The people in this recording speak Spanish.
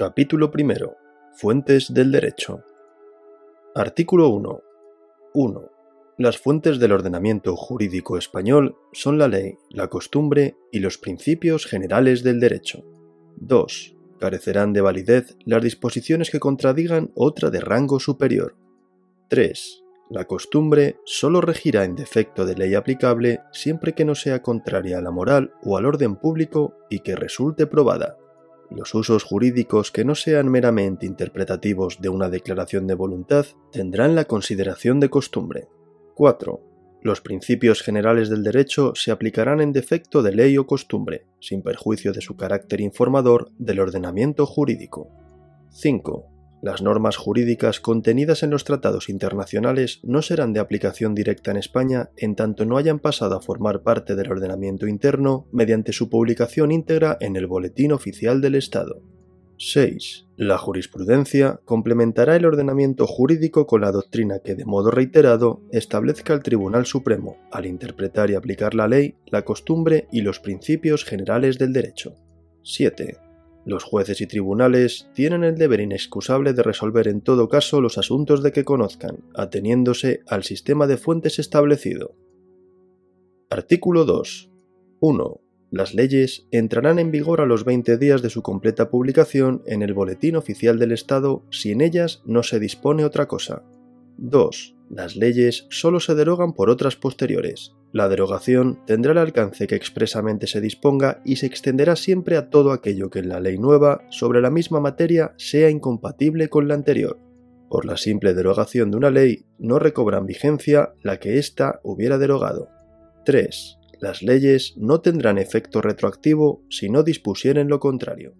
Capítulo primero. Fuentes del derecho. Artículo 1. 1. Las fuentes del ordenamiento jurídico español son la ley, la costumbre y los principios generales del derecho. 2. Carecerán de validez las disposiciones que contradigan otra de rango superior. 3. La costumbre sólo regirá en defecto de ley aplicable siempre que no sea contraria a la moral o al orden público y que resulte probada. Los usos jurídicos que no sean meramente interpretativos de una declaración de voluntad tendrán la consideración de costumbre. 4. Los principios generales del derecho se aplicarán en defecto de ley o costumbre, sin perjuicio de su carácter informador del ordenamiento jurídico. 5. Las normas jurídicas contenidas en los tratados internacionales no serán de aplicación directa en España en tanto no hayan pasado a formar parte del ordenamiento interno mediante su publicación íntegra en el Boletín Oficial del Estado. 6. La jurisprudencia complementará el ordenamiento jurídico con la doctrina que de modo reiterado establezca el Tribunal Supremo al interpretar y aplicar la ley, la costumbre y los principios generales del derecho. 7. Los jueces y tribunales tienen el deber inexcusable de resolver en todo caso los asuntos de que conozcan, ateniéndose al sistema de fuentes establecido. Artículo 2. 1. Las leyes entrarán en vigor a los 20 días de su completa publicación en el Boletín Oficial del Estado si en ellas no se dispone otra cosa. 2. Las leyes solo se derogan por otras posteriores. La derogación tendrá el alcance que expresamente se disponga y se extenderá siempre a todo aquello que en la ley nueva sobre la misma materia sea incompatible con la anterior. Por la simple derogación de una ley no recobran vigencia la que ésta hubiera derogado. 3. Las leyes no tendrán efecto retroactivo si no dispusieren lo contrario.